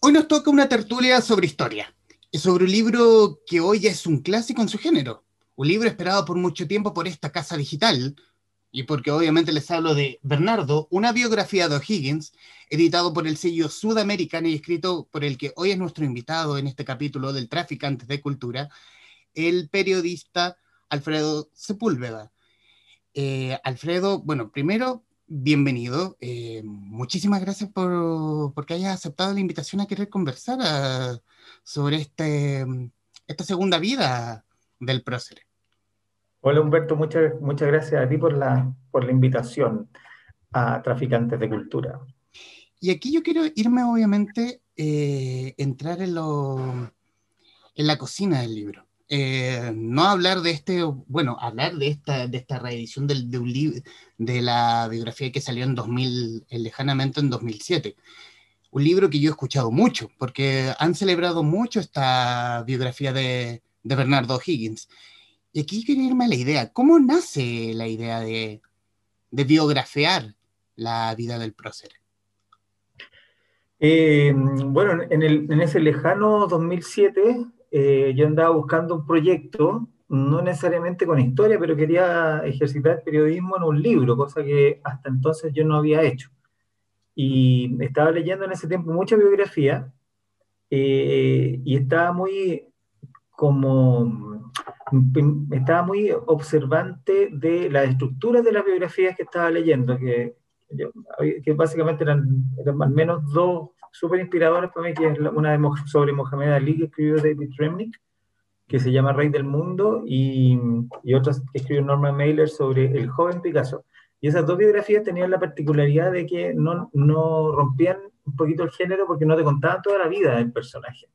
Hoy nos toca una tertulia sobre historia, y sobre un libro que hoy es un clásico en su género, un libro esperado por mucho tiempo por esta casa digital, y porque obviamente les hablo de Bernardo, una biografía de O'Higgins, editado por el sello Sudamericano y escrito por el que hoy es nuestro invitado en este capítulo del Traficantes de Cultura, el periodista Alfredo Sepúlveda. Eh, Alfredo, bueno, primero, bienvenido. Eh, muchísimas gracias por porque hayas aceptado la invitación a querer conversar ah, sobre este, esta segunda vida del prócer. Hola Humberto, muchas, muchas gracias a ti por la, por la invitación a Traficantes de Cultura. Y aquí yo quiero irme, obviamente, eh, entrar en, lo, en la cocina del libro. Eh, no hablar de este, bueno, hablar de esta, de esta reedición del, de, un de la biografía que salió en 2000, lejanamente en 2007. Un libro que yo he escuchado mucho, porque han celebrado mucho esta biografía de, de Bernardo Higgins. Y aquí quiero irme a la idea. ¿Cómo nace la idea de, de biografiar la vida del prócer? Eh, bueno, en, el, en, ese lejano 2007 eh, yo andaba buscando un proyecto, no necesariamente con historia, pero quería ejercitar periodismo en un libro, cosa que hasta entonces yo no había hecho. Y estaba leyendo en ese tiempo mucha biografía eh, y estaba muy como estaba muy observante de las estructuras de las biografías que estaba leyendo, que, que básicamente eran, eran, al menos dos súper inspiradoras para mí, que es una sobre Mohamed Ali que escribió David Remnick, que se llama Rey del Mundo, y, y otras que escribió Norman Mailer sobre el joven Picasso. Y esas dos biografías tenían la particularidad de que no, no rompían un poquito el género porque no te contaban toda la vida del personaje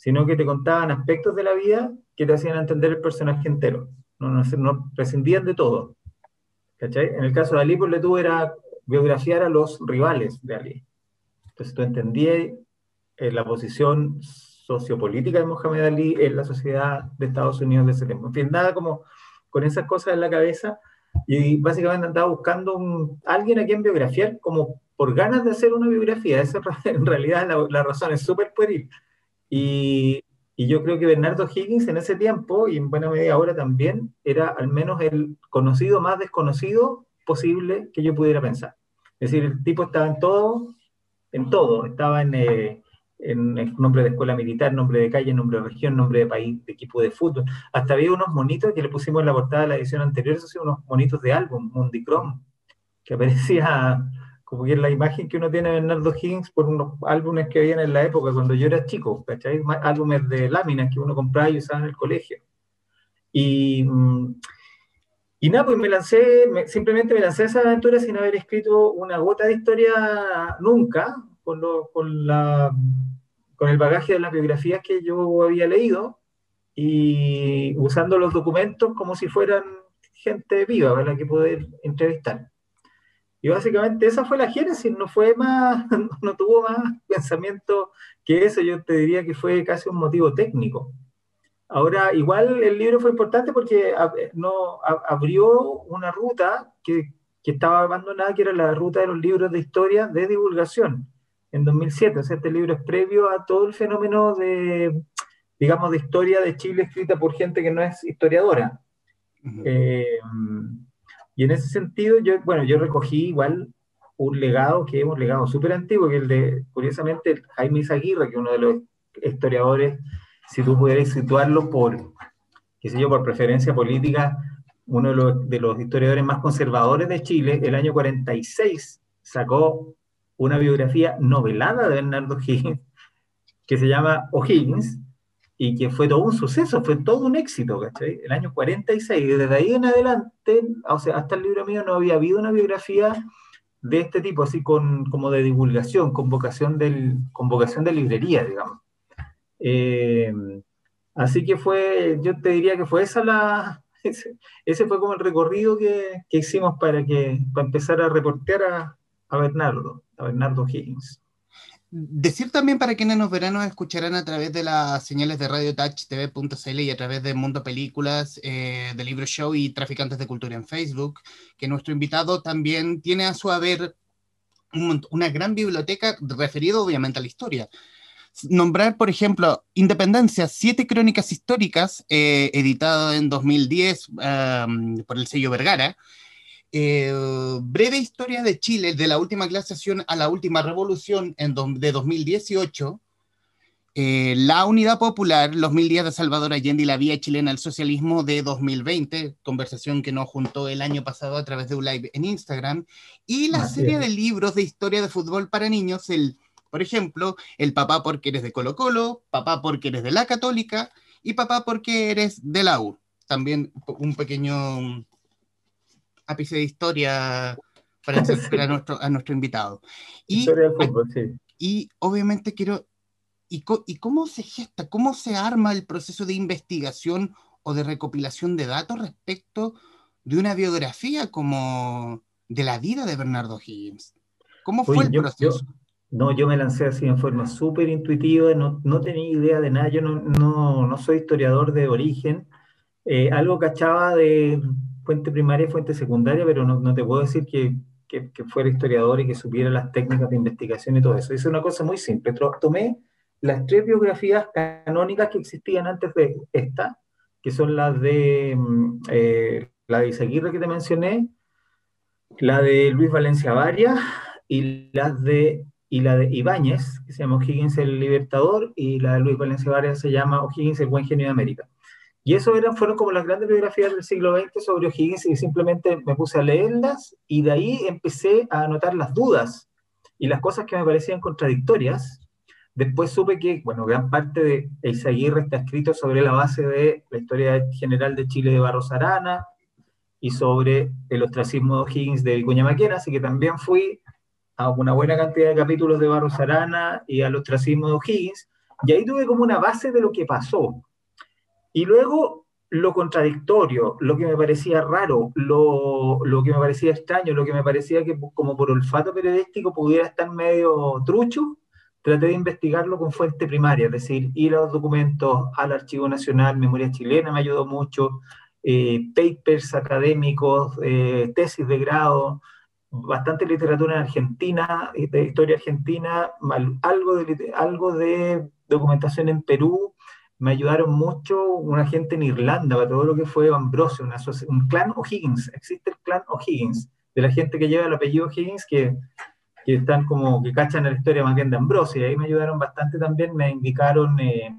sino que te contaban aspectos de la vida que te hacían entender el personaje entero. No, no, no prescindían de todo. En el caso de Ali, por le tuvo era biografiar a los rivales de Ali. Entonces tú entendías eh, la posición sociopolítica de Mohamed Ali en la sociedad de Estados Unidos de ese tiempo. En fin, nada como con esas cosas en la cabeza y básicamente andaba buscando un, alguien a quien biografiar como por ganas de hacer una biografía. Esa en realidad la, la razón es súper pueril. Y, y, yo creo que Bernardo Higgins en ese tiempo, y en buena medida ahora también, era al menos el conocido más desconocido posible que yo pudiera pensar. Es decir, el tipo estaba en todo, en todo. Estaba en, eh, nombre de escuela militar, nombre de calle, nombre de región, nombre de país, de equipo de fútbol. Hasta había unos monitos que le pusimos en la portada de la edición anterior, esos son unos monitos de álbum, Mundicrom, que aparecía como que es la imagen que uno tiene de Bernardo Higgins por unos álbumes que habían en la época, cuando yo era chico, ¿cachai? Álbumes de láminas que uno compraba y usaba en el colegio. Y, mm, y nada, pues me lancé, simplemente me lancé a esa aventura sin haber escrito una gota de historia nunca, con, lo, con, la, con el bagaje de las biografías que yo había leído y usando los documentos como si fueran gente viva para que poder entrevistar. Y básicamente esa fue la génesis, no fue más, no tuvo más pensamiento que eso, yo te diría que fue casi un motivo técnico. Ahora, igual el libro fue importante porque no, abrió una ruta que, que, estaba abandonada, que era la ruta de los libros de historia de divulgación en 2007. O sea, este libro es previo a todo el fenómeno de, digamos, de historia de Chile escrita por gente que no es historiadora. Y en ese sentido, yo, bueno, yo recogí igual un legado que es un legado súper antiguo, que es el de, curiosamente, Jaime Izaguirre, que es uno de los historiadores, si tú pudieras situarlo por, qué sé yo, por preferencia política, uno de los, historiadores más conservadores de Chile, el año 46 sacó una biografía novelada de Bernardo Higgins, que se llama O'Higgins, y que fue todo un suceso, fue todo un éxito, ¿cachai? El año 46, desde ahí en adelante, o sea, hasta el libro mío no había habido una biografía de este tipo, así con, como de divulgación, con vocación, del, con vocación de librería, digamos. Eh, así que fue, yo te diría que fue esa la, ese, fue como el recorrido que, que, hicimos para, que, para empezar a reportear a, a Bernardo, a Bernardo Higgins. Decir también para quienes nos verán nos escucharán a través de las señales de Radio Touch TV.cl y a través de Mundo Películas, eh, de Libro Show y Traficantes de Cultura en Facebook, que nuestro invitado también tiene a su haber una gran biblioteca referida obviamente a la historia. Nombrar, por ejemplo, Independencia, siete crónicas históricas, eh, editado en 2010 por el sello Vergara. Eh, breve historia de Chile, de la última glaciación a la última revolución en de 2018. Eh, la Unidad Popular, los mil días de Salvador Allende y la vía chilena al socialismo de 2020, conversación que nos juntó el año pasado a través de un live en Instagram, y la serie de libros de historia de fútbol para niños, el por ejemplo, el papá porque eres de Colo Colo, papá porque eres de la Católica y papá porque eres de la U. También un pequeño ápice de historia para, a, nuestro, a nuestro invitado. Y, y obviamente quiero, y, ¿y cómo se gesta, cómo se arma el proceso de investigación o de recopilación de datos respecto de una biografía como de la vida de Bernardo Higgins? ¿Cómo fue el proceso? No, yo me lancé así en forma súper intuitiva, no, no, tenía idea de nada, yo no, no, no soy historiador de origen, eh, algo cachaba de fuente primaria y fuente secundaria, pero no, no te puedo decir que, que, que, fuera historiador y que supiera las técnicas de investigación y todo eso. Hice una cosa muy simple, tomé las tres biografías canónicas que existían antes de esta, que son las de mm, eh, la de Isaguirre que te mencioné, la de Luis Valencia Varia y las de y la de Ibáñez, que se llama O'Higgins el Libertador, y la de Luis Valencia Vargas se llama O'Higgins el Buen Genio de América. Y eso eran, fueron como las grandes biografías del siglo XX sobre O'Higgins y simplemente me puse a leerlas y de ahí empecé a anotar las dudas y las cosas que me parecían contradictorias. Después supe que, bueno, gran parte de Eizaguirre está escrito sobre la base de la historia general de Chile de Barros Arana y sobre el ostracismo de O'Higgins de Vicuña Maquena, así que también fui a una buena cantidad de capítulos de Barros Arana y al ostracismo de O'Higgins, y ahí tuve como una base de lo que pasó. Y luego lo contradictorio, lo que me parecía raro, lo, lo, que me parecía extraño, lo que me parecía que como por olfato periodístico pudiera estar medio trucho, traté de investigarlo con fuente primaria, es decir, ir a los documentos al Archivo Nacional, Memoria Chilena me ayudó mucho, eh, papers académicos, eh, tesis de grado, bastante literatura en Argentina, de historia argentina, algo de, algo de documentación en Perú, me ayudaron mucho una gente en Irlanda para todo lo que fue Ambrosio, una un clan O'Higgins, existe el clan O'Higgins, de la gente que lleva el apellido O'Higgins, que, que están como, que cachan la historia más bien de Ambrosio, y ahí me ayudaron bastante también, me indicaron, eh,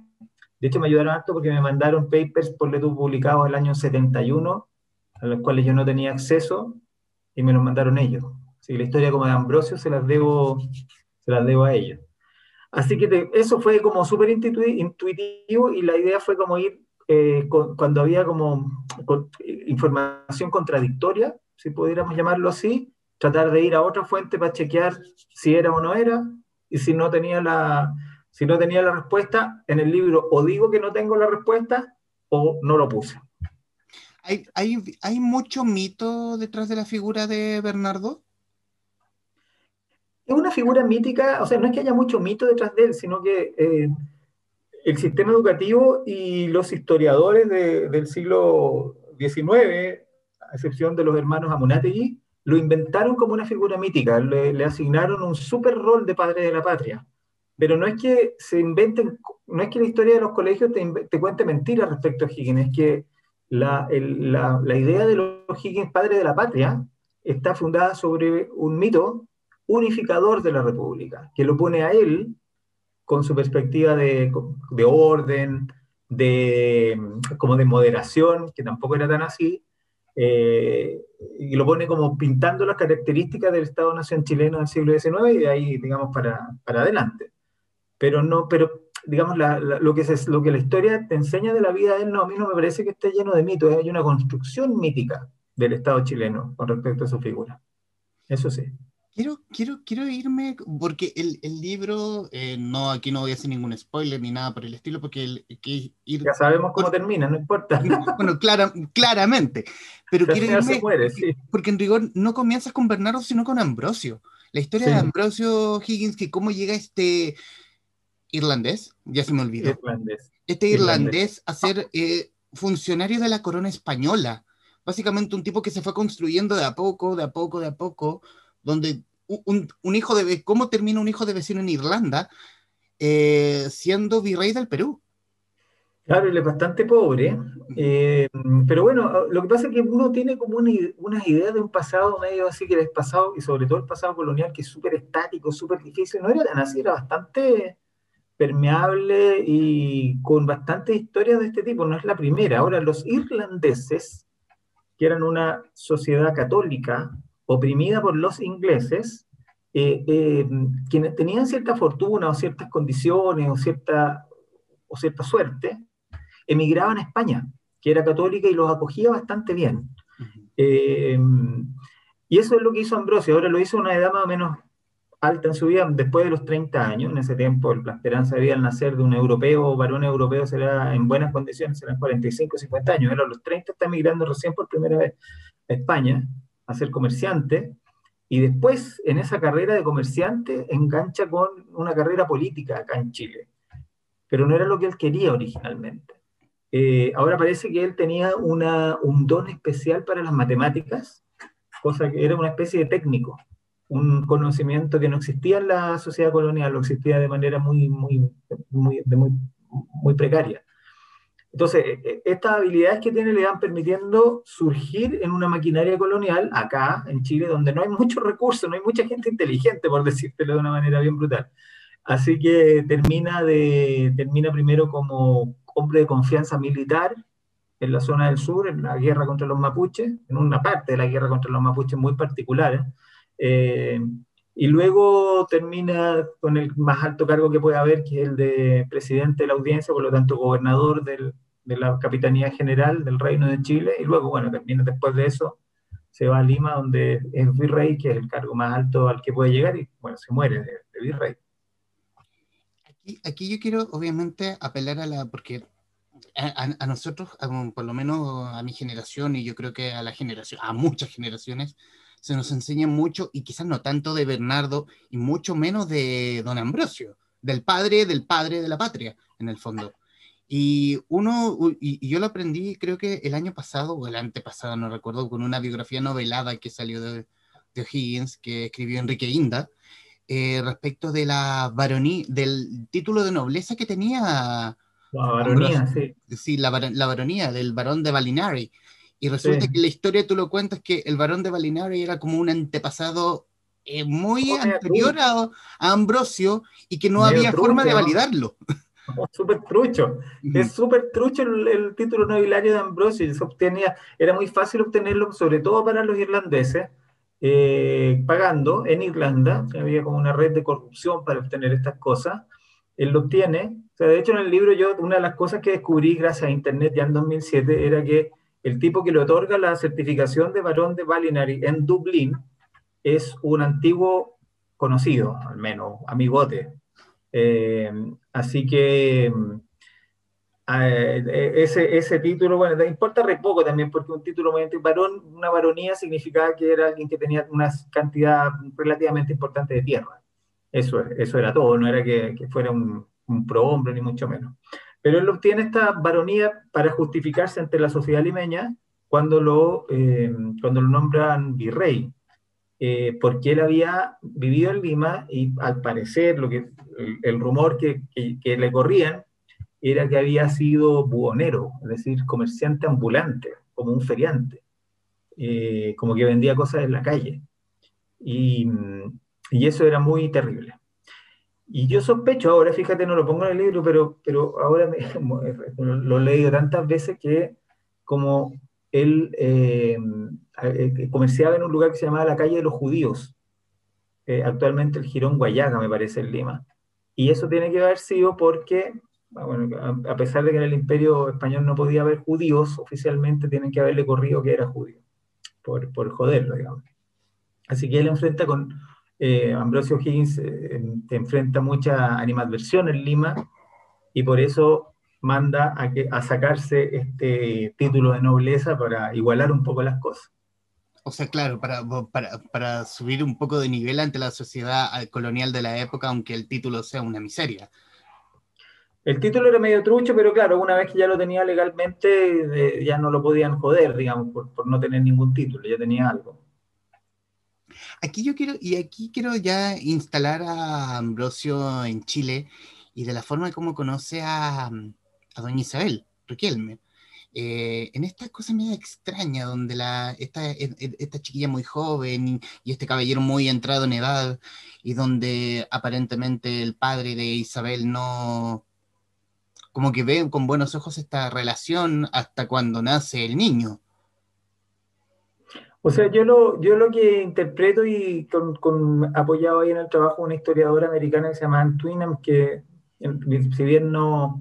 de hecho me ayudaron harto porque me mandaron papers por tú publicados el año 71, a los cuales yo no tenía acceso, y me lo mandaron ellos. Así que la historia como de Ambrosio se las debo, se las debo a ellos. Así que eso fue como súper intuitivo y la idea fue como ir eh, cuando había como información contradictoria, si pudiéramos llamarlo así, tratar de ir a otra fuente para chequear si era o no era y si no tenía la, si no tenía la respuesta en el libro o digo que no tengo la respuesta o no lo puse. ¿Hay, hay, mucho mito detrás de la figura de Bernardo? Es una figura mítica, o sea, no es que haya mucho mito detrás de él, sino que eh, el sistema educativo y los historiadores del siglo XIX, a excepción de los hermanos Amunategui, lo inventaron como una figura mítica, le, asignaron un super rol de padre de la patria. Pero no es que se inventen, no es que la historia de los colegios te, te cuente mentiras respecto a Higgins, es que la, la, idea de los Higgins padre de la patria está fundada sobre un mito unificador de la República, que lo pone a él con su perspectiva de, de orden, de, como de moderación, que tampoco era tan así, eh, y lo pone como pintando las características del Estado-Nación chileno del siglo XIX y de ahí, digamos, para, para adelante. Pero no, pero digamos, lo, que lo que la historia te enseña de la vida de él, no, a mí no me parece que esté lleno de mitos, hay una construcción mítica del Estado chileno con respecto a su figura. Eso sí. Quiero, quiero, quiero irme, porque el, el libro, eh, no, aquí no voy a hacer ningún spoiler ni nada por el estilo, porque el, que ir, ya sabemos cómo termina, no importa. Bueno, clara, claramente, pero quiero irme, porque en rigor no comienzas con Bernardo, sino con Ambrosio. La historia de Ambrosio Higgins, que cómo llega este, irlandés, ya se me olvidó. Este irlandés, a ser eh, funcionario de la corona española. Básicamente un tipo que se fue construyendo de a poco, de a poco, de a poco, donde un, hijo de... ¿Cómo termina un hijo de vecino en Irlanda? eh, siendo virrey del Perú. Claro, él es bastante pobre, eh, pero bueno, lo que pasa es que uno tiene como una, unas ideas de un pasado medio así que el pasado, y sobre todo el pasado colonial, que es súper estático, súper difícil, no era tan así, era bastante permeable y con bastantes historias de este tipo, no es la primera. Ahora, los irlandeses, que eran una sociedad católica oprimida por los ingleses, eh, eh, quienes tenían cierta fortuna o ciertas condiciones o cierta, o cierta suerte, emigraban a España, que era católica y los acogía bastante bien. Eh, y eso es lo que hizo Ambrosio. Ahora lo hizo a una edad más o menos alta en su vida, después de los 30 años. En ese tiempo, la esperanza de vida al nacer de un europeo, varón europeo, será en buenas condiciones, serán 45 o 50 años. Era a los 30 está emigrando recién por primera vez a España a ser comerciante. Y después, en esa carrera de comerciante, engancha con una carrera política acá en Chile. Pero no era lo que él quería originalmente. Eh, ahora parece que él tenía una, un don especial para las matemáticas, cosa que era una especie de técnico, un conocimiento que no existía en la sociedad colonial, lo existía de manera muy, muy, muy, muy, muy precaria. Entonces, e, e, estas habilidades que tiene le van permitiendo surgir en una maquinaria colonial acá, en Chile, donde no hay muchos recursos, no hay mucha gente inteligente, por decírtelo de una manera bien brutal. Así que termina, de, termina primero como hombre de confianza militar en la zona del sur, en la guerra contra los mapuches, en una parte de la guerra contra los mapuches muy particular. Eh, y luego termina con el más alto cargo que puede haber, que es el de presidente de la audiencia, por lo tanto gobernador del, de la Capitanía General del Reino de Chile, y luego, bueno, termina después de eso, se va a Lima, donde es virrey, que es el cargo más alto al que puede llegar, y bueno, se muere de, de virrey. Aquí, yo quiero obviamente apelar a la, porque a, nosotros, por lo menos a mi generación y yo creo que a la generación, a muchas generaciones, se nos enseña mucho y quizás no tanto de Bernardo y mucho menos de don Ambrosio, del padre del padre de la patria, en el fondo. Y uno, y, yo lo aprendí creo que el año pasado o el antepasado, no recuerdo, con una biografía novelada que salió de, de O'Higgins, que escribió Enrique Inda, eh, respecto de la varonía, del título de nobleza que tenía. La baronía, sí. Sí, la, la, baronía del barón de Balinari. Y resulta que la historia tú lo cuentas que el barón de Balinari era como un antepasado eh, muy anterior a, Ambrosio y que no había forma de validarlo. Súper trucho. Es súper trucho el, título nobiliario de Ambrosio. Se obtenía, era muy fácil obtenerlo, sobre todo para los irlandeses, eh, pagando en Irlanda, había como una red de corrupción para obtener estas cosas, él lo obtiene, o sea, de hecho en el libro yo, una de las cosas que descubrí gracias a Internet ya en 2007 era que el tipo que le otorga la certificación de varón de Balinari en Dublín es un antiguo conocido, al menos amigote. Eh, así que eh, ese, título, bueno, importa re poco también, porque un título varón, una varonía significaba que era alguien que tenía una cantidad relativamente importante de tierra. Eso, eso era todo, no era que, que fuera un, un prohombre, ni mucho menos. Pero él obtiene esta varonía para justificarse ante la sociedad limeña cuando lo, eh, cuando lo nombran virrey, eh, porque él había vivido en Lima y al parecer lo que, el, rumor que, que, que le corrían era que había sido buhonero, es decir, comerciante ambulante, como un feriante, eh, como que vendía cosas en la calle. Y, y, eso era muy terrible. Y yo sospecho ahora, fíjate, no lo pongo en el libro, pero, pero ahora me, lo he leído tantas veces que como él eh, eh, comerciaba en un lugar que se llamaba la calle de los judíos, actualmente el Girón Guayaga, me parece, en Lima. Y eso tiene que haber sido porque Ah, bueno, a pesar de que en el imperio español no podía haber judíos, oficialmente tienen que haberle corrido que era judío, por, por joderlo, digamos. Así que él enfrenta con eh, Ambrosio Higgins, eh, enfrenta mucha animadversión en Lima, y por eso manda a, que, a sacarse este título de nobleza para igualar un poco las cosas. O sea, claro, para, para, para, subir un poco de nivel ante la sociedad colonial de la época, aunque el título sea una miseria. El título era medio trucho, pero claro, una vez que ya lo tenía legalmente, eh, ya no lo podían joder, digamos, por, por, no tener ningún título, ya tenía algo. Aquí yo quiero, y aquí quiero ya instalar a Ambrosio en Chile, y de la forma en cómo conoce a, a doña Isabel Riquelme. Eh, en esta cosa medio extraña, donde la, esta, esta chiquilla muy joven y, este caballero muy entrado en edad, y donde aparentemente el padre de Isabel no, como que ve con buenos ojos esta relación hasta cuando nace el niño. O sea, yo lo, yo lo que interpreto y con, apoyado ahí en el trabajo de una historiadora americana que se llama Ann Twinham, que si bien no,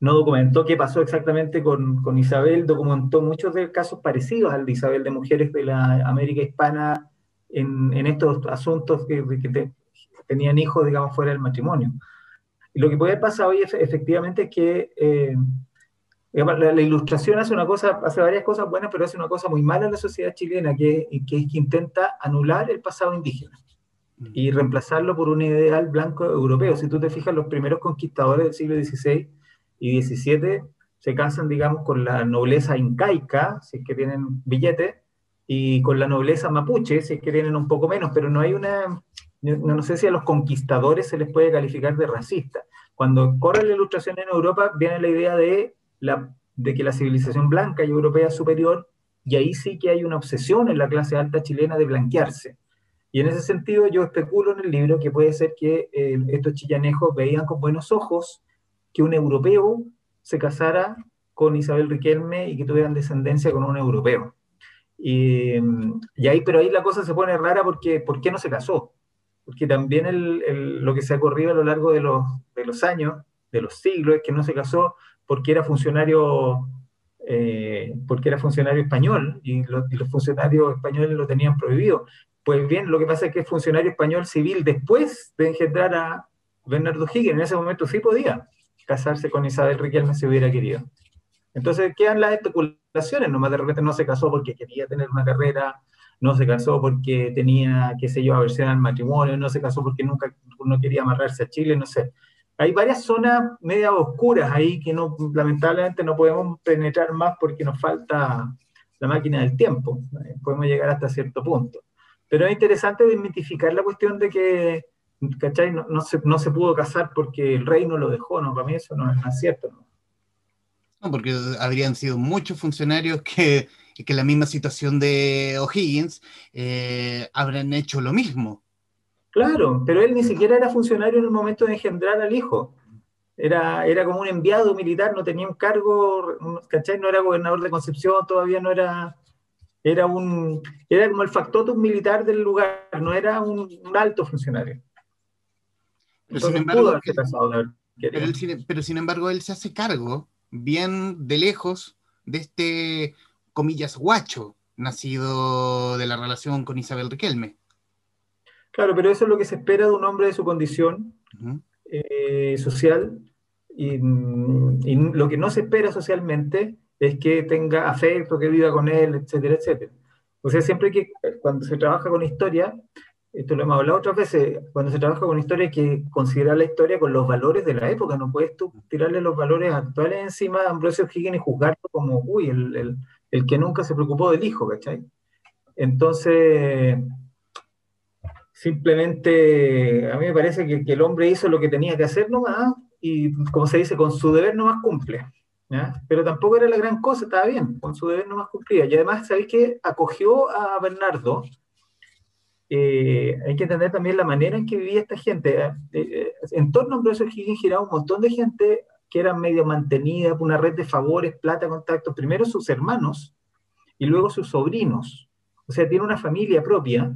no documentó qué pasó exactamente con, con, Isabel, documentó muchos de casos parecidos al de Isabel de mujeres de la América hispana en, en estos asuntos que, que tenían hijos, digamos, fuera del matrimonio. Y lo que puede pasar hoy efectivamente es que eh, la, ilustración hace una cosa, hace varias cosas buenas, pero hace una cosa muy mala en la sociedad chilena, que, que es que intenta anular el pasado indígena y reemplazarlo por un ideal blanco europeo. Si tú te fijas, los primeros conquistadores del siglo XVI y XVII se casan, digamos, con la nobleza incaica, si es que tienen billete, y con la nobleza mapuche, si es que tienen un poco menos, pero no hay una, no, sé si a los conquistadores se les puede calificar de racista. Cuando corre la ilustración en Europa, viene la idea de, la, de que la civilización blanca y europea es superior, y ahí sí que hay una obsesión en la clase alta chilena de blanquearse. Y en ese sentido yo especulo en el libro que puede ser que eh, estos chillanejos veían con buenos ojos que un europeo se casara con Isabel Riquelme y que tuvieran descendencia con un europeo. Y, y, ahí, pero ahí la cosa se pone rara porque ¿por qué no se casó? porque también el, lo que se ha corrido a lo largo de los, de los, años, de los siglos, es que no se casó porque era funcionario, eh, porque era funcionario español y, los funcionarios españoles lo tenían prohibido. Pues bien, lo que pasa es que funcionario español civil después de engendrar a Bernardo Higgins, en ese momento sí podía casarse con Isabel Riquelme si hubiera querido. Entonces quedan las especulaciones, nomás de repente no se casó porque quería tener una carrera no se casó porque tenía, qué sé yo, aversión al matrimonio, no se casó porque nunca no quería amarrarse a Chile, no sé. Hay varias zonas media oscuras ahí que lamentablemente no podemos penetrar más porque nos falta la máquina del tiempo. Podemos llegar hasta cierto punto. Pero es interesante desmitificar la cuestión de que, ¿cachai? No, se, pudo casar porque el rey no lo dejó, ¿no? Para mí eso no es cierto, ¿no? No, porque habrían sido muchos funcionarios que que la misma situación de O'Higgins eh, habrán hecho lo mismo. Claro, pero él ni siquiera era funcionario en el momento de engendrar al hijo. Era, era como un enviado militar, no tenía un cargo, ¿cachai? No era gobernador de Concepción, todavía no era, era un, era como el factotum militar del lugar, no era un, alto funcionario. Pero sin, embargo, pero sin embargo, él se hace cargo bien de lejos de este comillas, guacho, nacido de la relación con Isabel Riquelme. Claro, pero eso es lo que se espera de un hombre de su condición eh, social y, lo que no se espera socialmente es que tenga afecto, que viva con él, etcétera, etcétera. O sea, siempre que cuando se trabaja con historia, esto lo hemos hablado otras veces, cuando se trabaja con historia hay que considerar la historia con los valores de la época, no puedes tú tirarle los valores actuales encima a Ambrosio Higgins y juzgarlo como, uy, el, el que nunca se preocupó del hijo, ¿cachai? Entonces, simplemente a mí me parece que, el hombre hizo lo que tenía que hacer nomás y, como se dice, con su deber nomás cumple. Pero tampoco era la gran cosa, estaba bien, con su deber nomás cumplía. Y además, ¿sabéis que acogió a Bernardo? Eh, hay que entender también la manera en que vivía esta gente. Eh, eh, en torno a Ambrosio Higgins giraba un montón de gente que eran medio mantenidas, una red de favores, plata, contactos, primero sus hermanos y luego sus sobrinos. O sea, tiene una familia propia.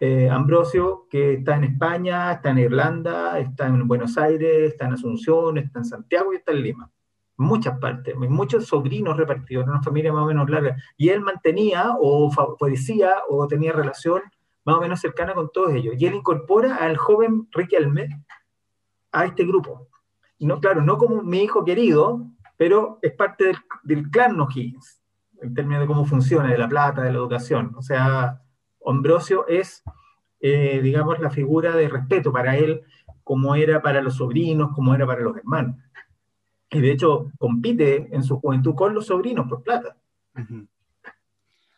Eh, Ambrosio, que está en España, está en Irlanda, está en Buenos Aires, está en Asunción, está en Santiago y está en Lima. muchas partes, muchos sobrinos repartidos, en una familia más o menos larga. Y él mantenía o favorecía o tenía relación más o menos cercana con todos ellos. Y él incorpora al joven Riquelme a este grupo no, claro, no como mi hijo querido, pero es parte del, clan O'Higgins, en términos de cómo funciona, de la plata, de la educación. O sea, Ambrosio es, eh, digamos, la figura de respeto para él, como era para los sobrinos, como era para los hermanos. Y de hecho, compite en su juventud con los sobrinos por plata.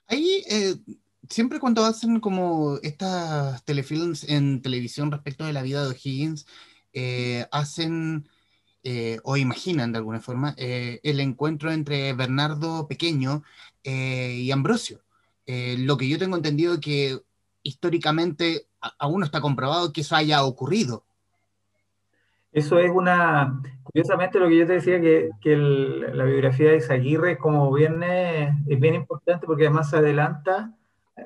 Ahí, eh, siempre cuando hacen como estas telefilms en televisión respecto de la vida de O'Higgins, eh, hacen o imaginan de alguna forma el encuentro entre Bernardo Pequeño y Ambrosio. Lo que yo tengo entendido que históricamente aún no está comprobado que eso haya ocurrido. Eso es una, curiosamente lo que yo te decía, que, que la biografía de Isaguirre como viene, es bien importante porque además se adelanta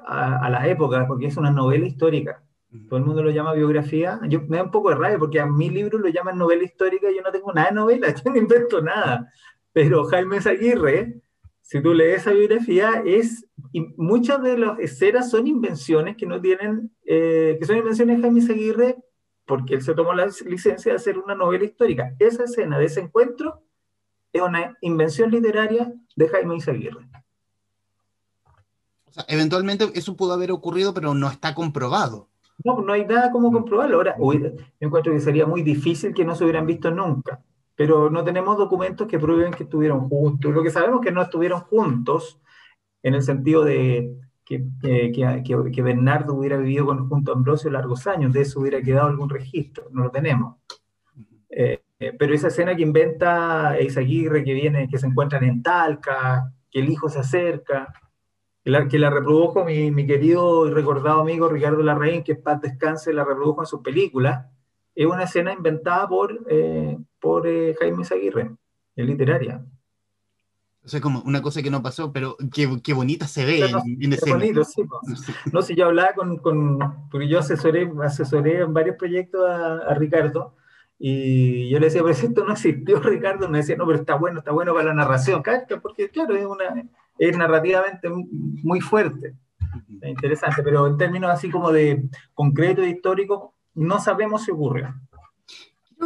a, a las épocas, porque es una novela histórica. Todo el mundo lo llama biografía. Yo, me da un poco de rabia porque a mi libro lo llaman novela histórica y yo no tengo nada de novela, yo no invento nada. Pero Jaime Isaguirre, si tú lees esa biografía, es, y muchas de las escenas son invenciones que no tienen, eh, que son invenciones de Jaime Isaguirre porque él se tomó la licencia de hacer una novela histórica. Esa escena de ese encuentro es una invención literaria de Jaime Isaguirre. O sea, eventualmente eso pudo haber ocurrido, pero no está comprobado. No, no hay nada como comprobarlo. Ahora, yo encuentro que sería muy difícil que no se hubieran visto nunca, pero no tenemos documentos que prueben que estuvieron juntos. Lo que sabemos es que no estuvieron juntos en el sentido de que, que, Bernardo hubiera vivido con, junto a Ambrosio largos años, de eso hubiera quedado algún registro, no lo tenemos. Eh, eh, pero esa escena que inventa Isaguirre, que viene, que se encuentran en Talca, que el hijo se acerca, que la, que la reprodujo mi, mi, querido y recordado amigo Ricardo Larraín, que paz descanse, la reprodujo en su película, es una escena inventada por, eh, por Jaime Isaguirre, es literaria. O sea, como una cosa que no pasó, pero qué, qué bonita se ve en, ese bonito, sí, No, si yo hablaba con, con, porque yo asesoré, asesoré en varios proyectos a, a, Ricardo, y yo le decía, pero esto no existió, Ricardo, me decía, no, pero está bueno, está bueno para la narración, porque claro, es, una, es narrativamente muy fuerte, es interesante, pero en términos así como de concreto y histórico, no sabemos si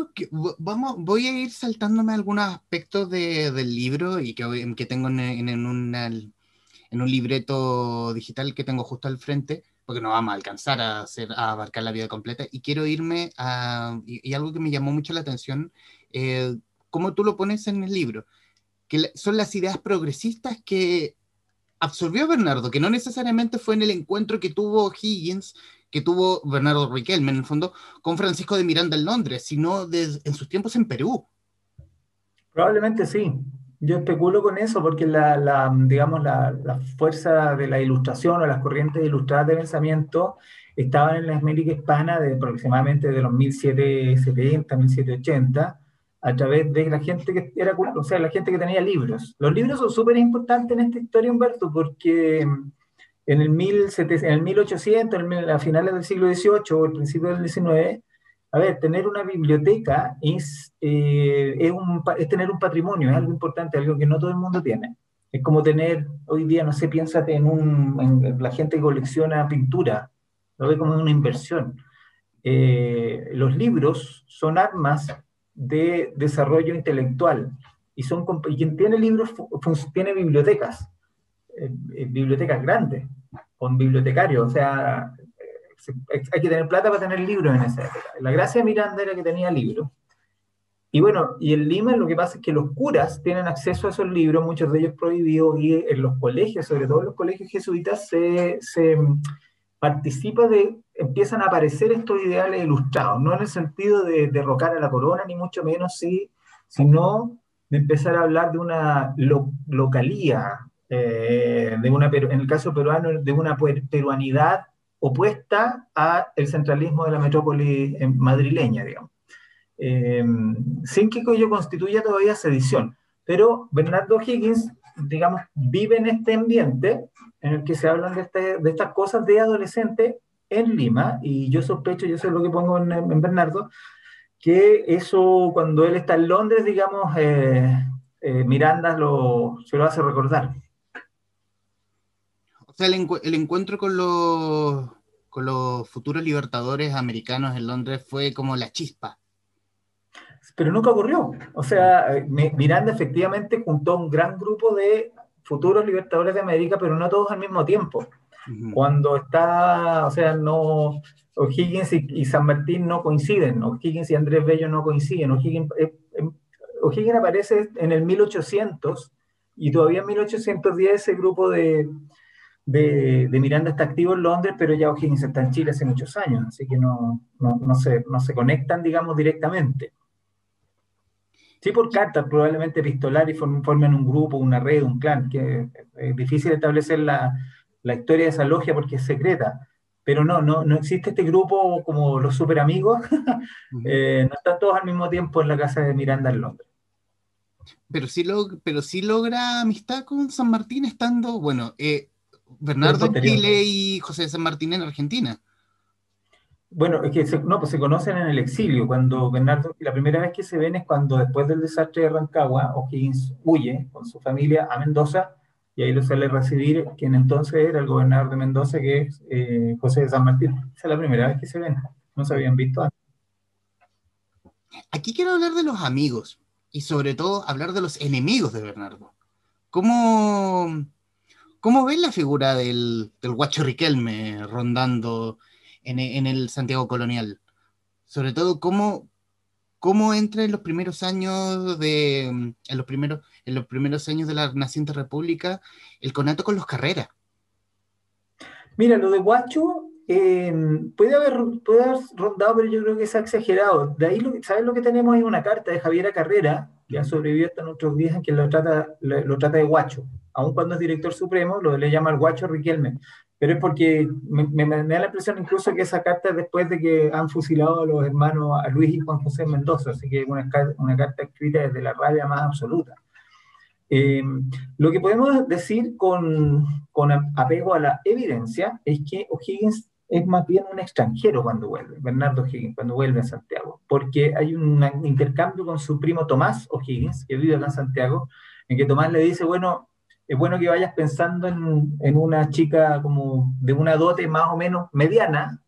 ocurrió vamos, voy a ir saltándome algunos aspectos de, del libro y que, que tengo en, en, en, en, un libreto digital que tengo justo al frente, porque no vamos a alcanzar a, hacer, a abarcar la vida completa. Y quiero irme a, y, algo que me llamó mucho la atención, eh, cómo tú lo pones en el libro, que son las ideas progresistas que absorbió Bernardo, que no necesariamente fue en el encuentro que tuvo Higgins que tuvo Bernardo Riquelme, en el fondo, con Francisco de Miranda en Londres, sino en sus tiempos en Perú. Probablemente sí. Yo especulo con eso porque la, digamos, la, la, fuerza de la ilustración o las corrientes ilustradas de pensamiento estaban en la América hispana de aproximadamente de los 1770, 1780, a través de la gente que era, o sea, la gente que tenía libros. Los libros son súper importantes en esta historia, Humberto, porque en el, 1700, en el 1800, a finales del siglo XVIII o el principio del XIX, a ver, tener una biblioteca es, eh, es, tener un patrimonio, es algo importante, algo que no todo el mundo tiene. Es como tener, hoy día, no sé, piénsate en, un, en la gente que colecciona pintura, lo ve como una inversión. Eh, los libros son armas de desarrollo intelectual y, son, quien tiene libros tiene bibliotecas. Eh, bibliotecas grandes, con bibliotecarios, o sea, hay que tener plata para tener libros en esa época. La gracia de Miranda era que tenía libros. Y bueno, y en Lima lo que pasa es que los curas tienen acceso a esos libros, muchos de ellos prohibidos, y en los colegios, sobre todo en los colegios jesuitas, se, se participa de, empiezan a aparecer estos ideales ilustrados, no en el sentido de derrocar a la corona, ni mucho menos, sí, sino de empezar a hablar de una localía, eh, de una, en el caso peruano, de una peruanidad opuesta al centralismo de la metrópoli eh, madrileña, digamos. Eh, sin que ello constituya todavía sedición. Pero Bernardo Higgins, digamos, vive en este ambiente en el que se hablan de, este, de estas cosas de adolescente en Lima, y yo sospecho, yo sé lo que pongo en, Bernardo, que eso cuando él está en Londres, digamos, Miranda lo, se lo hace recordar sea, el, encuentro con los, con los futuros libertadores americanos en Londres fue como la chispa. Pero nunca ocurrió. O sea, Miranda efectivamente juntó un gran grupo de futuros libertadores de América, pero no todos al mismo tiempo. Cuando está, o sea, no, O'Higgins y, San Martín no coinciden, O'Higgins y Andrés Bello no coinciden. O'Higgins, eh, em, O'Higgins aparece en el 1800 y todavía en 1810 ese grupo de, de, Miranda está activo en Londres, pero ya O'Higgins está en Chile hace muchos años, así que no, no, se, no se conectan, digamos, directamente. Sí, por cartas, probablemente epistolar y formen un grupo, una red, un clan, que es difícil establecer la, la historia de esa logia porque es secreta. Pero no, no, no existe este grupo como los super amigos, eh, no están todos al mismo tiempo en la casa de Miranda en Londres. Pero sí, pero sí logra amistad con San Martín estando, bueno, eh, Bernardo en Chile y José de San Martín en Argentina. Bueno, es que se, no, pues se conocen en el exilio. Cuando Bernardo, la primera vez que se ven es cuando después del desastre de Rancagua, O'Higgins huye con su familia a Mendoza y ahí lo sale a recibir quien entonces era el gobernador de Mendoza, que es eh, José de San Martín. Esa es la primera vez que se ven. No se habían visto antes. Aquí quiero hablar de los amigos y sobre todo hablar de los enemigos de Bernardo. ¿Cómo, ¿Cómo ven la figura del, del guacho Riquelme rondando en, el Santiago colonial? Sobre todo, ¿cómo, cómo entra en los primeros años de, en los primeros, en los primeros años de la naciente república el conato con los Carreras? Mira, lo de Guacho eh, puede, haber, puede haber rondado, pero yo creo que se ha exagerado. De ahí, ¿sabes lo que tenemos? Hay una carta de Javiera Carrera, que ha sobrevivido hasta nuestros días, en que lo trata, lo trata de Guacho aun cuando es director supremo, lo le llama el guacho Riquelme. Pero es porque me, da la impresión incluso que esa carta es después de que han fusilado a los hermanos a Luis y Juan José Mendoza, así que es una, una carta escrita desde la rabia más absoluta. Eh, lo que podemos decir con, con, apego a la evidencia es que O'Higgins es más bien un extranjero cuando vuelve, Bernardo O'Higgins, cuando vuelve a Santiago, porque hay un intercambio con su primo Tomás O'Higgins, que vive acá en Santiago, en que Tomás le dice, bueno, es bueno que vayas pensando en, en, una chica como de una dote más o menos mediana,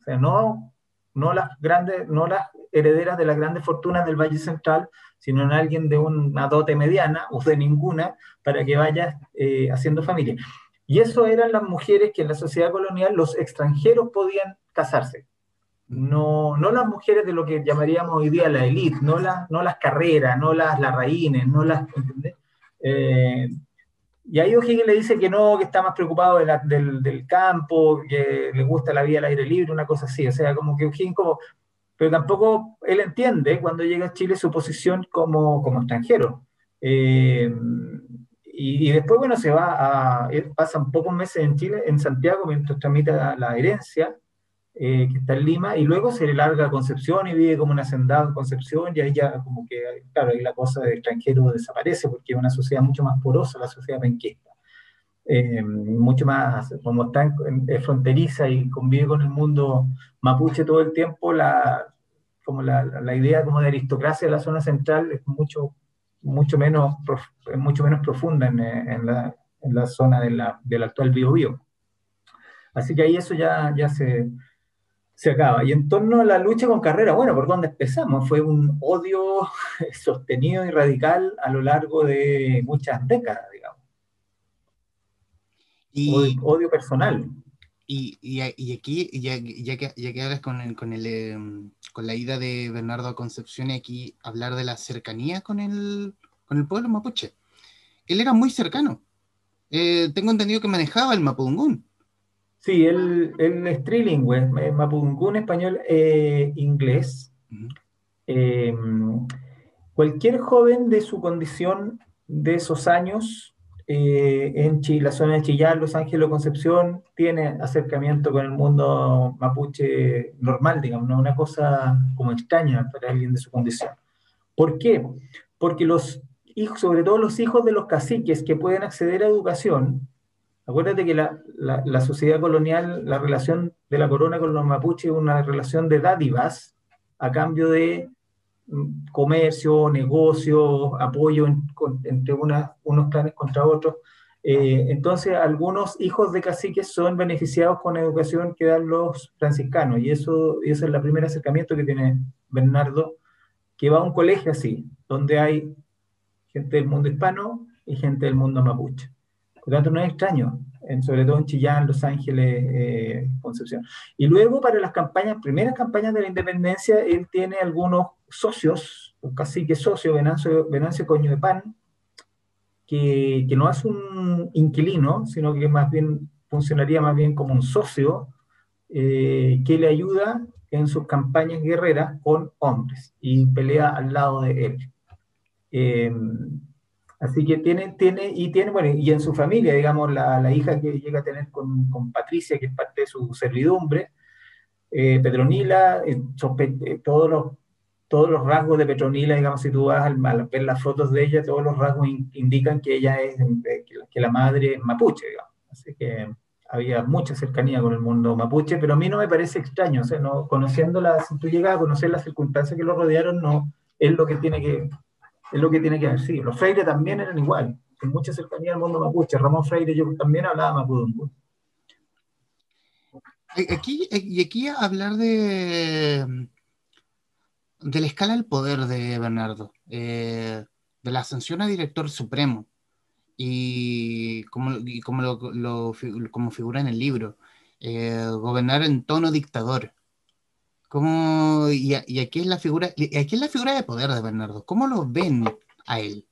o sea, no, no, las, grandes, no las herederas de las grandes fortunas del Valle Central, sino en alguien de una dote mediana o de ninguna, para que vayas eh, haciendo familia. Y eso eran las mujeres que en la sociedad colonial los extranjeros podían casarse. No, no las mujeres de lo que llamaríamos hoy día la élite, no, las, no las carreras, no las raíces, no las... Eh, y ahí O'Higgins le dice que no, que está más preocupado del, del, campo, que le gusta la vida al aire libre, una cosa así. O sea, como que O'Higgins como... Pero tampoco él entiende cuando llega a Chile su posición como, como extranjero. Eh, y, después, bueno, se va a... Pasan pocos meses en Chile, en Santiago, mientras tramita la herencia. Eh, que está en Lima, y luego se le larga a Concepción y vive como un hacendado en Concepción, y ahí ya como que, claro, ahí la cosa de extranjero desaparece, porque es una sociedad mucho más porosa, la sociedad penquista. Eh, mucho más, como está fronteriza y convive con el mundo mapuche todo el tiempo, la, como la, la, idea como de aristocracia de la zona central es mucho, mucho, menos, mucho menos profunda en, en, la, en la, zona de la, del actual Biobío. Así que ahí eso ya, ya se, se acaba. Y en torno a la lucha con Carrera, bueno, ¿por dónde empezamos? Fue un odio sostenido y radical a lo largo de muchas décadas, digamos. Y, odio, personal. Y, y, aquí, ya, ya, que, ya que hablas con, el, con, el, em, con la ida de Bernardo a Concepción, y aquí hablar de la cercanía con el, con el pueblo mapuche. Él era muy cercano. Eh, tengo entendido que manejaba el Mapudungún. Sí, él, es trilingüe, mapudungún, español e inglés. Eh, cualquier joven de su condición de esos años eh, en la zona de Chillán, Los Ángeles Concepción, tiene acercamiento con el mundo mapuche normal, digamos, no una cosa como extraña para alguien de su condición. ¿Por qué? Porque los hijos, sobre todo los hijos de los caciques que pueden acceder a educación, Acuérdate que la, la, sociedad colonial, la relación de la corona con los mapuches es una relación de dádivas a cambio de comercio, negocio, apoyo entre unos planes contra otros. Eh, entonces, algunos hijos de caciques son beneficiados con educación que dan los franciscanos, y eso, eso es el primer acercamiento que tiene Bernardo, que va a un colegio así, donde hay gente del mundo hispano y gente del mundo mapuche. Por lo tanto, no es extraño, en, sobre todo en Chillán, Los Ángeles, eh, Concepción. Y luego, para las campañas, primeras campañas de la independencia, él tiene algunos socios, un cacique socio, Venancio, Venancio Coño de Pan, que, que, no es un inquilino, sino que más bien funcionaría más bien como un socio eh, que le ayuda en sus campañas guerreras con hombres y pelea al lado de él. Eh, así que tiene, tiene, y tiene, bueno, y en su familia, digamos, la, la hija que llega a tener con, con, Patricia, que es parte de su servidumbre, eh, Petronila, todos los todos los rasgos de Petronila, digamos, si tú vas al, ver las fotos de ella, todos los rasgos indican que ella es, que, la madre es mapuche, digamos. Así que había mucha cercanía con el mundo mapuche, pero a mí no me parece extraño, o sea, no, conociéndola, si tú llegas a conocer las circunstancias que lo rodearon, no, es lo que tiene que, es lo que tiene que haber. Los Freire también eran igual, con mucha cercanía al mundo mapuche. Ramón Freire yo también hablaba mapudungun. Aquí, y aquí hablar de, de la escala del poder de Bernardo, eh, de la ascensión a director supremo, y como, como, lo, como figura en el libro, eh, gobernar en tono dictador. ¿Cómo, y, aquí es la figura, aquí es la figura de poder de Bernardo. ¿Cómo lo ven a él?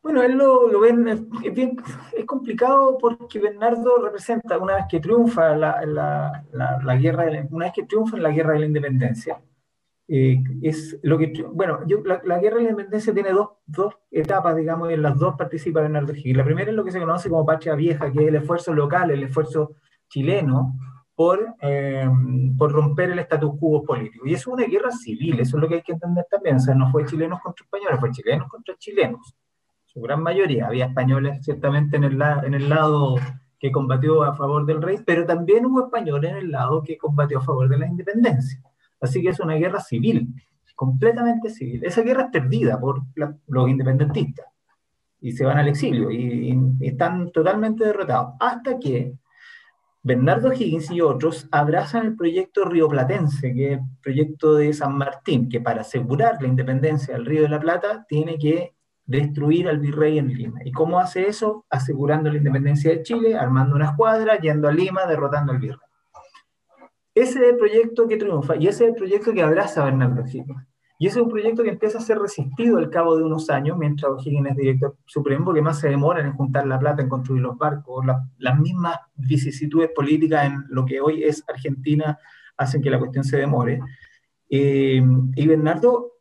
Bueno, él lo, lo ven, es, bien, es, complicado porque Bernardo representa, una vez que triunfa la, la, la, guerra, una vez que triunfa en la guerra de la independencia, eh, es lo que, bueno, yo, la, guerra de la independencia tiene dos, dos, etapas, digamos, y en las dos participa Bernardo Higgins. La primera es lo que se conoce como patria vieja, que es el esfuerzo local, el esfuerzo chileno por, eh, por romper el status quo político. Y es una guerra civil, eso es lo que hay que entender también. O sea, no fue chilenos contra españoles, fue chilenos contra chilenos. Su gran mayoría. Había españoles ciertamente en el, en el lado que combatió a favor del rey, pero también hubo españoles en el lado que combatió a favor de la independencia. Así que es una guerra civil, completamente civil. Esa guerra es perdida por los independentistas y se van al exilio y, están totalmente derrotados. Hasta que Bernardo Higgins y otros abrazan el proyecto rioplatense, que es el proyecto de San Martín, que para asegurar la independencia del Río de la Plata tiene que destruir al virrey en Lima. ¿Y cómo hace eso? Asegurando la independencia de Chile, armando una escuadra, yendo a Lima, derrotando al virrey. Ese es el proyecto que triunfa y ese es el proyecto que abraza Bernardo Higgins. Y ese es un proyecto que empieza a ser resistido al cabo de unos años, mientras O'Higgins es director supremo, porque más se demora en juntar la plata, en construir los barcos, las mismas vicisitudes políticas en lo que hoy es Argentina hacen que la cuestión se demore. Eh, y Bernardo,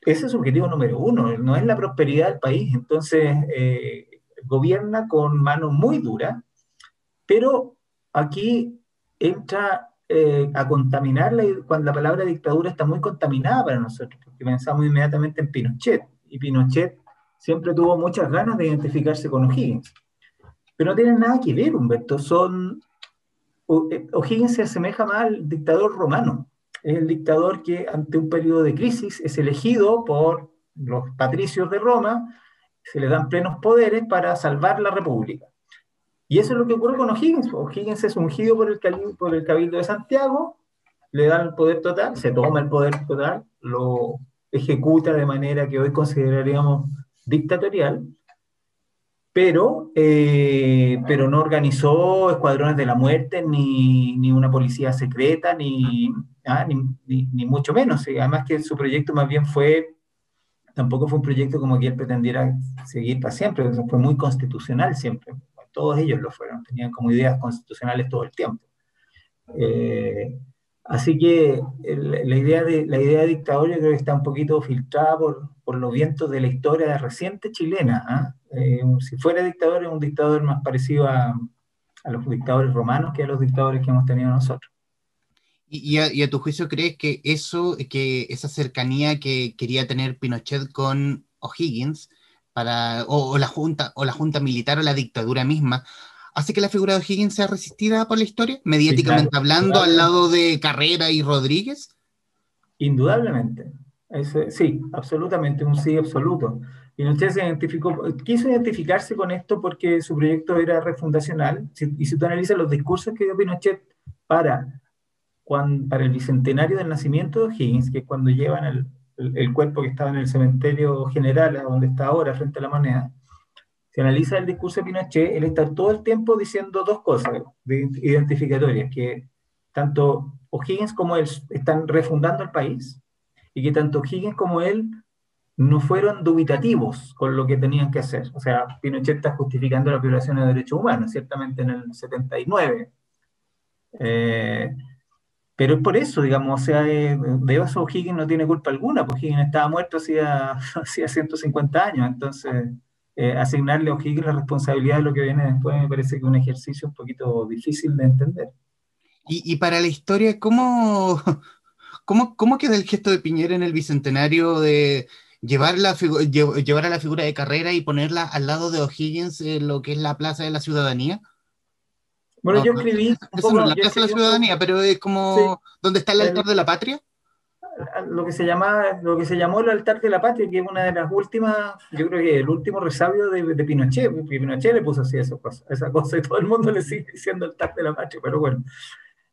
ese es su objetivo número uno, no es la prosperidad del país, entonces eh, gobierna con mano muy dura, pero aquí entra eh, a contaminar cuando la palabra dictadura está muy contaminada para nosotros, porque pensamos inmediatamente en Pinochet, y Pinochet siempre tuvo muchas ganas de identificarse con O'Higgins. Pero no tienen nada que ver, Humberto, son... Eh, O'Higgins se asemeja más al dictador romano, es el dictador que ante un periodo de crisis es elegido por los patricios de Roma, se le dan plenos poderes para salvar la república. Y eso es lo que ocurre con O'Higgins. O'Higgins es ungido por el, por el Cabildo de Santiago, le dan el poder total, se toma el poder total, lo ejecuta de manera que hoy consideraríamos dictatorial, pero, eh, pero no organizó escuadrones de la muerte, ni, ni una policía secreta, ni, ah, ni, ni, mucho menos. Además que su proyecto más bien fue, tampoco fue un proyecto como que él pretendiera seguir para siempre, fue muy constitucional siempre todos ellos lo fueron, tenían como ideas constitucionales todo el tiempo. Eh, así que la, idea de, la idea de dictadura creo que está un poquito filtrada por, por los vientos de la historia reciente chilena. ¿ah? Eh, si fuera dictador, es un dictador más parecido a, a, los dictadores romanos que a los dictadores que hemos tenido nosotros. ¿Y a, y a tu juicio crees que eso, que esa cercanía que quería tener Pinochet con O'Higgins, o, la junta, o la junta militar o la dictadura misma, hace que la figura de O'Higgins sea resistida por la historia, mediáticamente hablando, al lado de Carrera y Rodríguez? Indudablemente. sí, absolutamente, un sí absoluto. Pinochet se identificó, quiso identificarse con esto porque su proyecto era refundacional. y si tú analizas los discursos que dio Pinochet para, para el bicentenario del nacimiento de O'Higgins, que es cuando llevan el, el, cuerpo que estaba en el cementerio general, donde está ahora, frente a la moneda, si analiza el discurso de Pinochet, él está todo el tiempo diciendo dos cosas identificatorias, que tanto O'Higgins como él están refundando el país y que tanto O'Higgins como él no fueron dubitativos con lo que tenían que hacer. O sea, Pinochet está justificando la violación de derechos humanos, ciertamente en el 79. Eh, pero es por eso, digamos, o sea, eh, de eso Higgins no tiene culpa alguna, porque Higgins estaba muerto hacía, hacía 150 años, entonces eh, asignarle a O'Higgins la responsabilidad de lo que viene después me parece que es un ejercicio un poquito difícil de entender. Y, para la historia, ¿cómo, cómo, cómo queda el gesto de Piñera en el Bicentenario de llevar, la llevar a la figura de carrera y ponerla al lado de O'Higgins en lo que es la Plaza de la Ciudadanía? Bueno, yo escribí... la Plaza de la Ciudadanía, pero es como... ¿Dónde está el altar de la patria? lo que se llama, lo que se llamó el altar de la patria, que es una de las últimas, yo creo que el último resabio de, de Pinochet, Pinochet le puso así esa cosa, esa cosa y todo el mundo le sigue diciendo altar de la patria, pero bueno.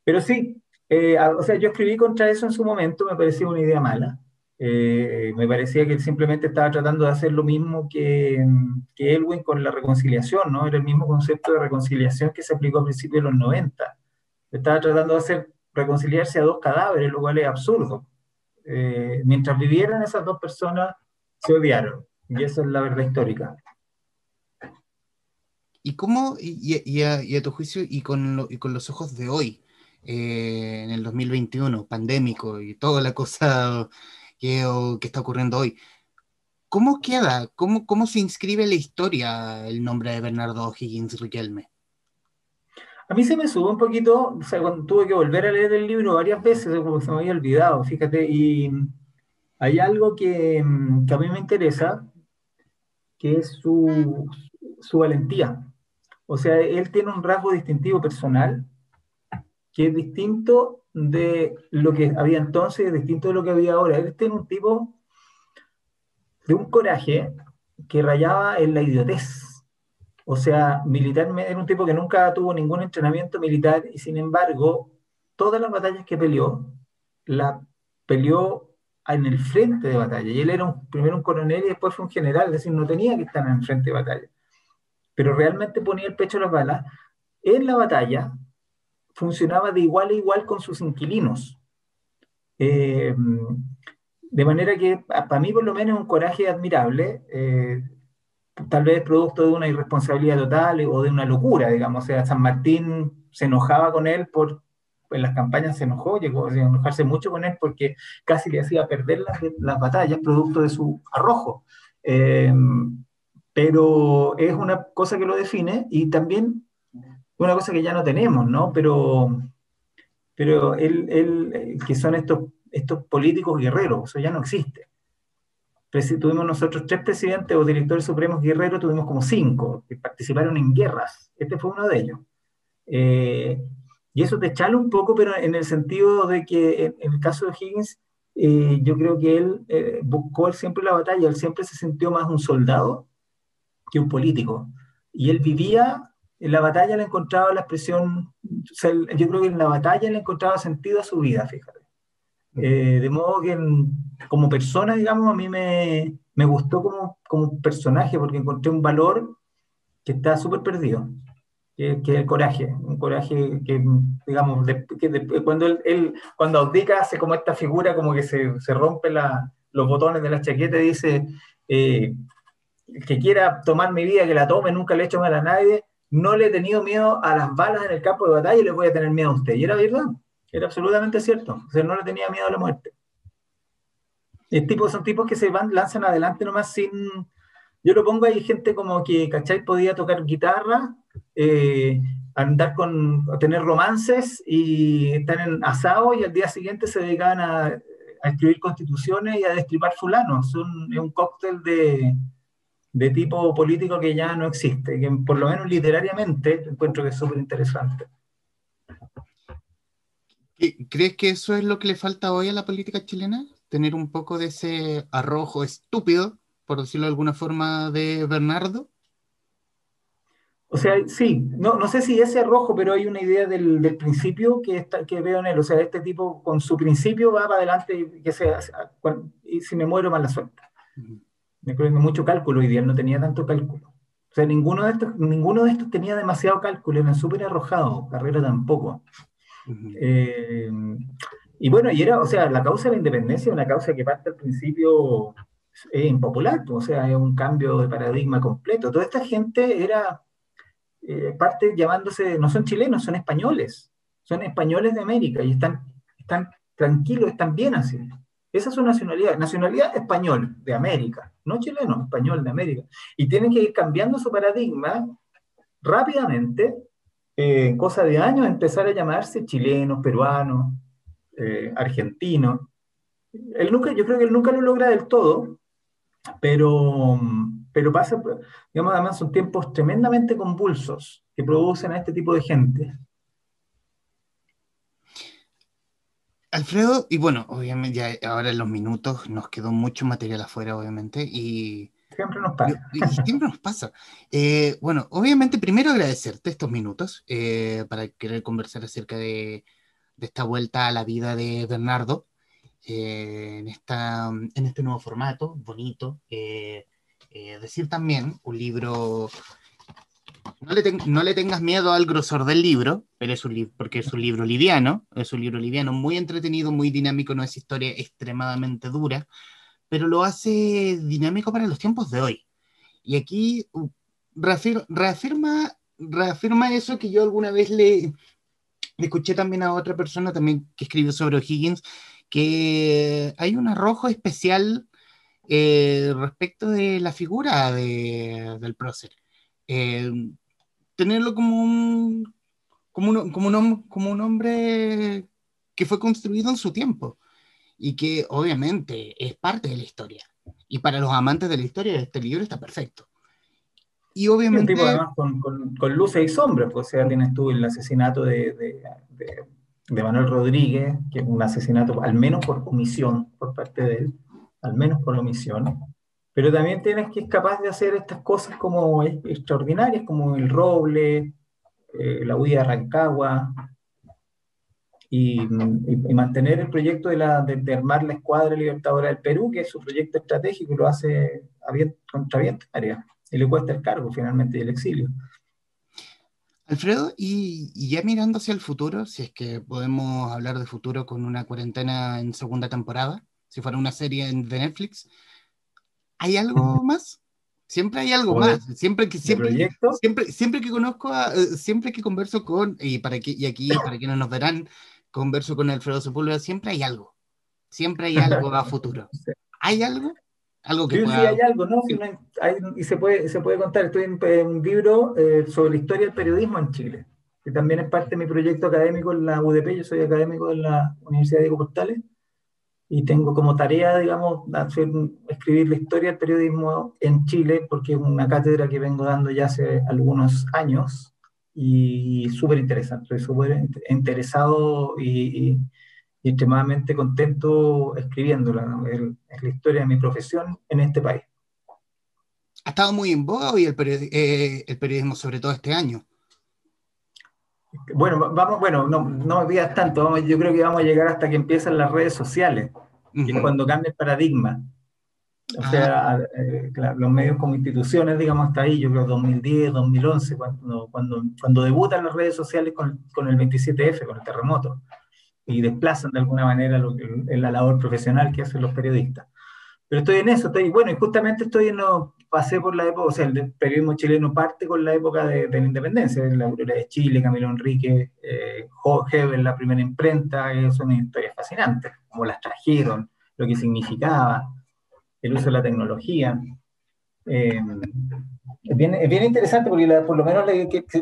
Pero sí, eh, o sea, yo escribí contra eso en su momento, me parecía una idea mala. Eh, me parecía que él simplemente estaba tratando de hacer lo mismo que, que Elwin con la reconciliación, ¿no? Era el mismo concepto de reconciliación que se aplicó a principios de los 90. Estaba tratando de hacer reconciliarse a dos cadáveres, lo cual es absurdo. Eh, mientras vivieran esas dos personas, se odiaron. Y esa es la verdad histórica. ¿Y cómo, y, a, tu juicio, y con, los ojos de hoy, eh, en el 2021, pandémico y toda la cosa que, que está ocurriendo hoy, ¿cómo queda, cómo, cómo se inscribe la historia el nombre de Bernardo Higgins Riquelme? A mí se me subió un poquito, o sea, cuando tuve que volver a leer el libro varias veces, como se me había olvidado, fíjate, y hay algo que, que a mí me interesa, que es su, su valentía. O sea, él tiene un rasgo distintivo personal que es distinto de lo que había entonces, distinto de lo que había ahora. Él tiene un tipo de un coraje que rayaba en la idiotez. O sea, militarmente era un tipo que nunca tuvo ningún entrenamiento militar y sin embargo, todas las batallas que peleó, la peleó en el frente de batalla. Y él era primero un coronel y después fue un general, es decir, no tenía que estar en el frente de batalla. Pero realmente ponía el pecho a las balas. En la batalla funcionaba de igual a igual con sus inquilinos. Eh, de manera que, para mí por lo menos, un coraje admirable. Eh, tal vez producto de una irresponsabilidad total o de una locura, digamos. O sea, San Martín se enojaba con él por, en las campañas se enojó, llegó a enojarse mucho con él porque casi le hacía perder las, las batallas producto de su arrojo. Eh, pero es una cosa que lo define y también una cosa que ya no tenemos, ¿no? Pero, pero él, él que son estos, estos políticos guerreros, eso ya no existe tuvimos nosotros tres presidentes o directores supremos guerreros, tuvimos como cinco que participaron en guerras. Este fue uno de ellos. Eh, y eso te chala un poco, pero en el sentido de que en, el caso de Higgins, eh, yo creo que él eh, buscó siempre la batalla, él siempre se sintió más un soldado que un político. Y él vivía, en la batalla le encontraba la expresión, yo creo que en la batalla le encontraba sentido a su vida, fíjate. Eh, de modo que como persona, digamos, a mí me, me gustó como, como, personaje porque encontré un valor que está súper perdido, que, es el coraje, un coraje que, digamos, que cuando él, cuando Audica hace como esta figura, como que se, se rompe la, los botones de la chaqueta y dice, eh, que quiera tomar mi vida, que la tome, nunca le he hecho mal a nadie, no le he tenido miedo a las balas en el campo de batalla y le voy a tener miedo a usted. Y era verdad. Era absolutamente cierto. O sea, no le tenía miedo a la muerte. El tipo, son tipos que se van, lanzan adelante nomás sin... Yo lo pongo ahí gente como que, ¿cachai? Podía tocar guitarra, eh, andar con, tener romances y estar en asado y al día siguiente se dedicaban a, escribir constituciones y a destripar fulanos. Es un cóctel de, de tipo político que ya no existe, que por lo menos literariamente encuentro que es súper interesante. ¿Crees que eso es lo que le falta hoy a la política chilena? Tener un poco de ese arrojo estúpido, por decirlo de alguna forma, de Bernardo. O sea, sí, no, no sé si ese arrojo, pero hay una idea del, del principio que, está, que veo en él. O sea, este tipo con su principio va para adelante y, que sea, y si me muero, la suerte. Me creo que mucho cálculo hoy día, no tenía tanto cálculo. O sea, ninguno de estos, ninguno de estos tenía demasiado cálculo, eran súper arrojados, Carrera tampoco. Eh, y bueno, y era, o sea, la causa de la independencia es una causa que parte al principio es impopular, o sea, es un cambio de paradigma completo. Toda esta gente era eh, parte llamándose, no son chilenos, son españoles, son españoles de América y están, están tranquilos, están bien así. Esa es su nacionalidad, nacionalidad español de América, no chileno, español de América. Y tienen que ir cambiando su paradigma rápidamente, eh, cosa de años, empezar a llamarse chilenos, peruanos, eh, argentinos. Yo creo que él nunca lo logra del todo, pero, pero pasa, digamos, además son tiempos tremendamente convulsos que producen a este tipo de gente. Alfredo, y bueno, obviamente ya ahora en los minutos nos quedó mucho material afuera, obviamente, y... Siempre nos pasa. siempre nos pasa. Eh, bueno, obviamente primero agradecerte estos minutos eh, para querer conversar acerca de, de, esta vuelta a la vida de Bernardo eh, en, esta, en este nuevo formato, bonito. decir también un libro no le, le, tengas miedo al grosor del libro, pero es un porque es un libro liviano, es un libro liviano, muy entretenido, muy dinámico, no es historia extremadamente dura, pero lo hace dinámico para los tiempos de hoy. Y aquí uh, reafirma, reafirma eso que yo alguna vez le, escuché también a otra persona también que escribió sobre O'Higgins, que hay un arrojo especial eh, respecto de la figura de, del prócer. Eh, tenerlo como un, como un, como, un, como un hombre que fue construido en su tiempo y que obviamente es parte de la historia. Y para los amantes de la historia, este libro está perfecto. Y obviamente... Un tipo además con, con, con, luces y sombras, pues, o sea, tienes tú el asesinato de, de, de, Manuel Rodríguez, que es un asesinato al menos por omisión por parte de él, al menos por omisión pero también tienes que ser capaz de hacer estas cosas como extraordinarias, como el roble, eh, la huida de Rancagua, y, mantener el proyecto de, la, de, armar la Escuadra Libertadora del Perú, que es su proyecto estratégico, y lo hace contra viento y le cuesta el cargo finalmente y el exilio. Alfredo, y, y, ya mirando hacia el futuro, si es que podemos hablar de futuro con una cuarentena en segunda temporada, si fuera una serie de Netflix, ¿Hay algo más? Siempre hay algo más. Siempre que, siempre, siempre, siempre que conozco, eh, siempre que converso con, y, para que, y aquí, para que no nos verán, converso con Alfredo Sepúlveda, siempre hay algo. Siempre hay algo a futuro. ¿Hay algo? Algo que sí, hay algo, ¿no? y se puede, se puede contar. Estoy en, un libro eh, sobre la historia del periodismo en Chile, que también es parte de mi proyecto académico en la UDP. Yo soy académico de la Universidad de Diego Portales y tengo como tarea, digamos, escribir la historia del periodismo en Chile, porque es una cátedra que vengo dando ya hace algunos años y súper interesante, estoy súper interesado y, extremadamente contento escribiéndola, es la historia de mi profesión en este país. Ha estado muy en boga hoy el, eh, el periodismo, sobre todo este año. Bueno, vamos, bueno, no, no me pidas tanto, vamos, yo creo que vamos a llegar hasta que empiezan las redes sociales, que es cuando cambia el paradigma. O ah. sea, eh, los medios como instituciones, digamos, hasta ahí, yo creo 2010, 2011, cuando, cuando, cuando debutan las redes sociales con, con el 27F, con el terremoto, y desplazan de alguna manera lo la labor profesional que hacen los periodistas. Pero estoy en eso, estoy, bueno, y justamente estoy en, pasé por la época, o sea, el periodismo chileno parte con la época de, la independencia, la Aurora de Chile, Camilo Enrique, eh, Hebel, la primera imprenta, que son historias fascinantes, cómo las trajeron, lo que significaba, el uso de la tecnología. Eh, es, bien, es, bien, interesante porque por lo menos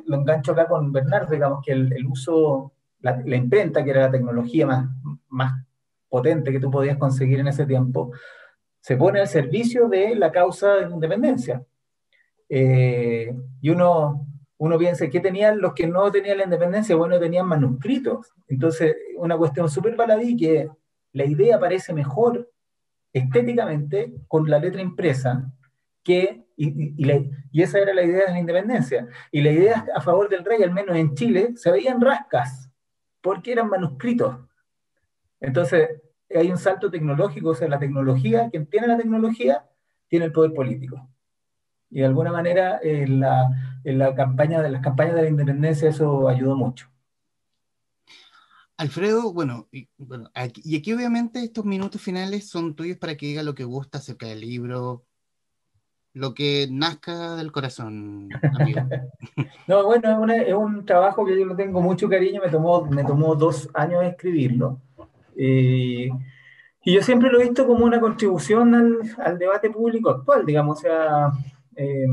lo engancho acá con Bernardo, digamos que el, el uso, la, la, imprenta, que era la tecnología más, más potente que tú podías conseguir en ese tiempo, se pone al servicio de la causa de independencia. Eh, y uno, uno piensa, ¿qué tenían los que no tenían la independencia? Bueno, tenían manuscritos. Entonces, una cuestión súper baladí que la idea parece mejor estéticamente con la letra impresa que, y, y, esa era la idea de la independencia. Y la idea a favor del rey, al menos en Chile, se veían rascas, porque eran manuscritos. Entonces, hay un salto tecnológico, o sea, la tecnología, quien tiene la tecnología, tiene el poder político. Y de alguna manera en la, en la campaña de las campañas de la independencia eso ayudó mucho. Alfredo, bueno, y, aquí, obviamente estos minutos finales son tuyos para que diga lo que gusta acerca del libro, lo que nazca del corazón, amigo. no, bueno, es, un trabajo que yo lo tengo mucho cariño, me tomó, me tomó dos años escribirlo. Eh, y yo siempre lo he visto como una contribución al, debate público actual, digamos, o sea, eh,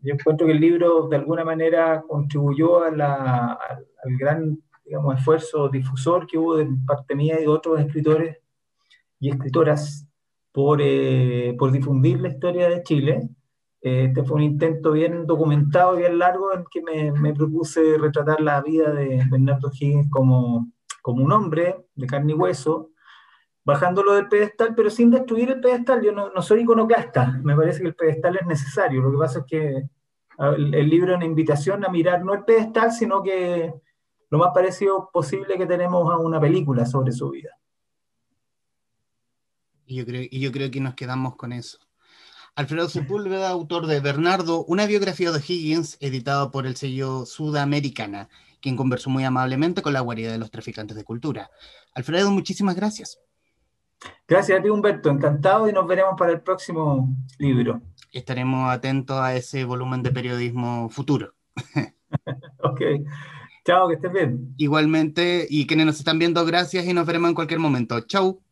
yo encuentro que el libro de alguna manera contribuyó a la, al gran digamos, esfuerzo difusor que hubo de parte mía y de otros escritores y escritoras por, eh, por difundir la historia de Chile. Eh, este fue un intento bien documentado, bien largo, en que me, me propuse retratar la vida de Bernardo Higgins como, como un hombre de carne y hueso, bajándolo del pedestal, pero sin destruir el pedestal. Yo no, soy iconoclasta, me parece que el pedestal es necesario. Lo que pasa es que el, libro es una invitación a mirar no el pedestal, sino que lo más parecido posible que tenemos a una película sobre su vida. Y yo creo, y yo creo que nos quedamos con eso. Alfredo Sepúlveda, autor de Bernardo, una biografía de Higgins, editado por el sello Sudamericana, quien conversó muy amablemente con la guarida de los traficantes de cultura. Alfredo, muchísimas gracias. Gracias a ti, Humberto. Encantado y nos veremos para el próximo libro. Estaremos atentos a ese volumen de periodismo futuro. ok. Chao, que estés bien. Igualmente, y quienes nos están viendo, gracias y nos veremos en cualquier momento. Chau.